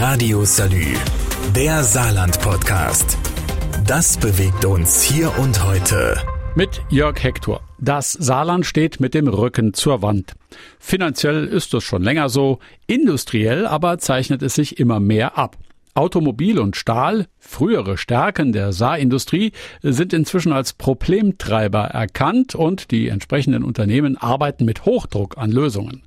Radio Salü, der Saarland-Podcast. Das bewegt uns hier und heute. Mit Jörg Hector. Das Saarland steht mit dem Rücken zur Wand. Finanziell ist es schon länger so, industriell aber zeichnet es sich immer mehr ab. Automobil und Stahl, frühere Stärken der Saarindustrie, sind inzwischen als Problemtreiber erkannt und die entsprechenden Unternehmen arbeiten mit Hochdruck an Lösungen.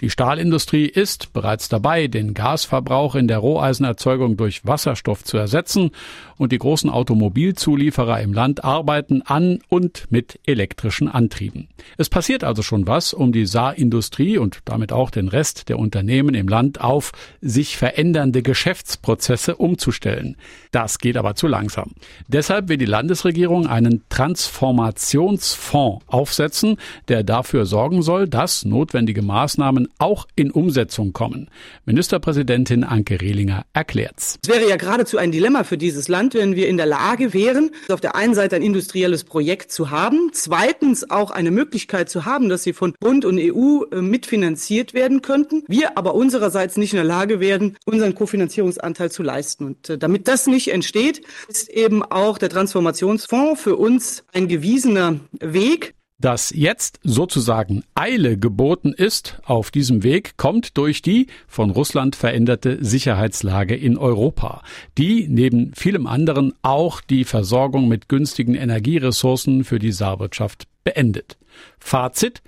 Die Stahlindustrie ist bereits dabei, den Gasverbrauch in der Roheisenerzeugung durch Wasserstoff zu ersetzen und die großen Automobilzulieferer im Land arbeiten an und mit elektrischen Antrieben. Es passiert also schon was, um die Saarindustrie und damit auch den Rest der Unternehmen im Land auf sich verändernde Geschäftsprozesse umzustellen. Das geht aber zu langsam. Deshalb will die Landesregierung einen Transformationsfonds aufsetzen, der dafür sorgen soll, dass notwendige Maßnahmen auch in Umsetzung kommen. Ministerpräsidentin Anke Rehlinger erklärt's. Es wäre ja geradezu ein Dilemma für dieses Land, wenn wir in der Lage wären, auf der einen Seite ein industrielles Projekt zu haben, zweitens auch eine Möglichkeit zu haben, dass sie von Bund und EU äh, mitfinanziert werden könnten, wir aber unsererseits nicht in der Lage wären, unseren Kofinanzierungsanteil zu leisten. Und äh, damit das nicht entsteht, ist eben auch der Transformationsfonds für uns ein gewiesener Weg. Dass jetzt sozusagen Eile geboten ist auf diesem Weg, kommt durch die von Russland veränderte Sicherheitslage in Europa, die neben vielem anderen auch die Versorgung mit günstigen Energieressourcen für die Saarwirtschaft beendet. Fazit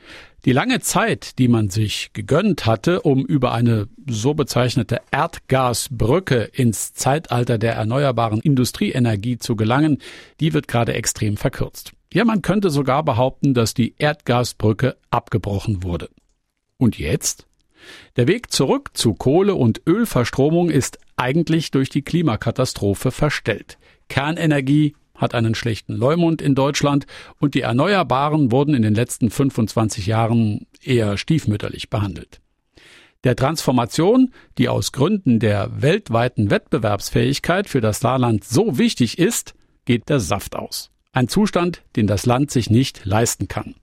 die lange Zeit, die man sich gegönnt hatte, um über eine so bezeichnete Erdgasbrücke ins Zeitalter der erneuerbaren Industrieenergie zu gelangen, die wird gerade extrem verkürzt. Ja, man könnte sogar behaupten, dass die Erdgasbrücke abgebrochen wurde. Und jetzt? Der Weg zurück zu Kohle- und Ölverstromung ist eigentlich durch die Klimakatastrophe verstellt. Kernenergie hat einen schlechten Leumund in Deutschland und die Erneuerbaren wurden in den letzten 25 Jahren eher stiefmütterlich behandelt. Der Transformation, die aus Gründen der weltweiten Wettbewerbsfähigkeit für das Saarland so wichtig ist, geht der Saft aus. Ein Zustand, den das Land sich nicht leisten kann.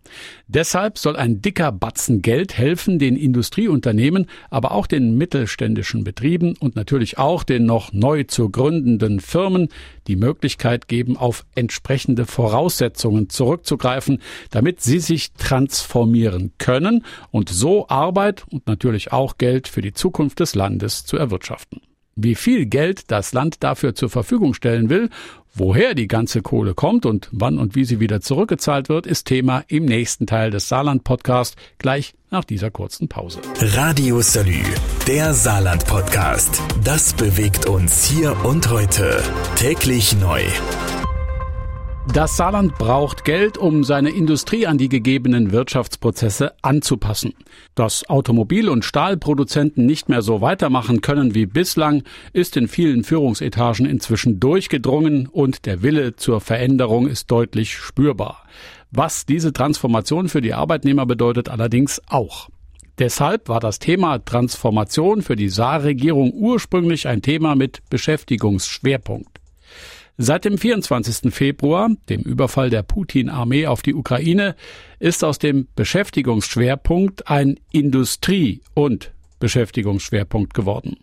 Deshalb soll ein dicker Batzen Geld helfen, den Industrieunternehmen, aber auch den mittelständischen Betrieben und natürlich auch den noch neu zu gründenden Firmen die Möglichkeit geben, auf entsprechende Voraussetzungen zurückzugreifen, damit sie sich transformieren können und so Arbeit und natürlich auch Geld für die Zukunft des Landes zu erwirtschaften. Wie viel Geld das Land dafür zur Verfügung stellen will, woher die ganze Kohle kommt und wann und wie sie wieder zurückgezahlt wird, ist Thema im nächsten Teil des Saarland-Podcast gleich nach dieser kurzen Pause. Radio Salü, der Saarland-Podcast. Das bewegt uns hier und heute. Täglich neu. Das Saarland braucht Geld, um seine Industrie an die gegebenen Wirtschaftsprozesse anzupassen. Dass Automobil- und Stahlproduzenten nicht mehr so weitermachen können wie bislang, ist in vielen Führungsetagen inzwischen durchgedrungen und der Wille zur Veränderung ist deutlich spürbar. Was diese Transformation für die Arbeitnehmer bedeutet allerdings auch. Deshalb war das Thema Transformation für die Saarregierung ursprünglich ein Thema mit Beschäftigungsschwerpunkt. Seit dem 24. Februar, dem Überfall der Putin-Armee auf die Ukraine, ist aus dem Beschäftigungsschwerpunkt ein Industrie- und Beschäftigungsschwerpunkt geworden.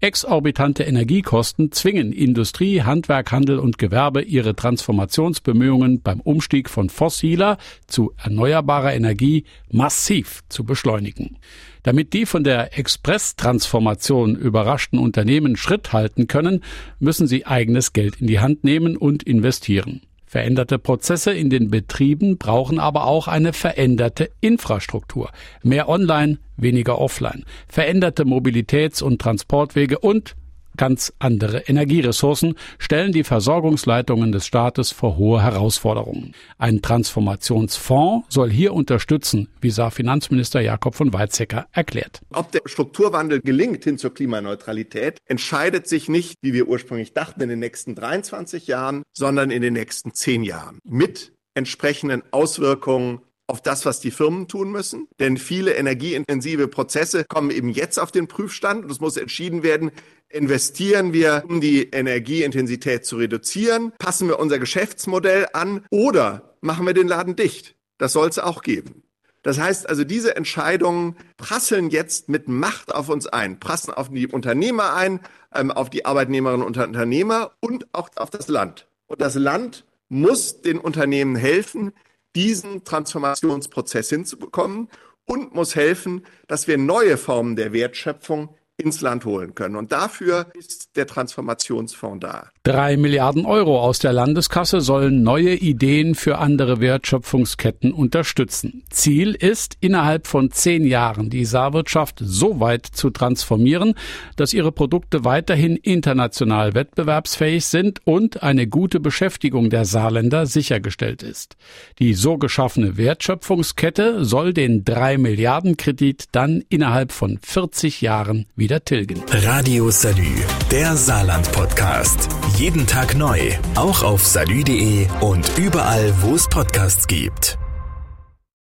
Exorbitante Energiekosten zwingen Industrie, Handwerk, Handel und Gewerbe ihre Transformationsbemühungen beim Umstieg von fossiler zu erneuerbarer Energie massiv zu beschleunigen. Damit die von der Express-Transformation überraschten Unternehmen Schritt halten können, müssen sie eigenes Geld in die Hand nehmen und investieren. Veränderte Prozesse in den Betrieben brauchen aber auch eine veränderte Infrastruktur. Mehr Online, weniger Offline. Veränderte Mobilitäts- und Transportwege und ganz andere Energieressourcen stellen die Versorgungsleitungen des Staates vor hohe Herausforderungen. Ein Transformationsfonds soll hier unterstützen, wie sah Finanzminister Jakob von Weizsäcker erklärt. Ob der Strukturwandel gelingt hin zur Klimaneutralität, entscheidet sich nicht, wie wir ursprünglich dachten, in den nächsten 23 Jahren, sondern in den nächsten 10 Jahren. Mit entsprechenden Auswirkungen auf das, was die Firmen tun müssen. Denn viele energieintensive Prozesse kommen eben jetzt auf den Prüfstand und es muss entschieden werden, investieren wir, um die Energieintensität zu reduzieren, passen wir unser Geschäftsmodell an oder machen wir den Laden dicht. Das soll es auch geben. Das heißt also, diese Entscheidungen prasseln jetzt mit Macht auf uns ein, prassen auf die Unternehmer ein, ähm, auf die Arbeitnehmerinnen und Unternehmer und auch auf das Land. Und das Land muss den Unternehmen helfen, diesen Transformationsprozess hinzubekommen und muss helfen, dass wir neue Formen der Wertschöpfung ins Land holen können. Und dafür ist der Transformationsfonds da. Drei Milliarden Euro aus der Landeskasse sollen neue Ideen für andere Wertschöpfungsketten unterstützen. Ziel ist, innerhalb von zehn Jahren die Saarwirtschaft so weit zu transformieren, dass ihre Produkte weiterhin international wettbewerbsfähig sind und eine gute Beschäftigung der Saarländer sichergestellt ist. Die so geschaffene Wertschöpfungskette soll den drei Milliarden Kredit dann innerhalb von 40 Jahren wieder tilgen. Radio Salü, der Saarland-Podcast. Jeden Tag neu, auch auf salü.de und überall, wo es Podcasts gibt.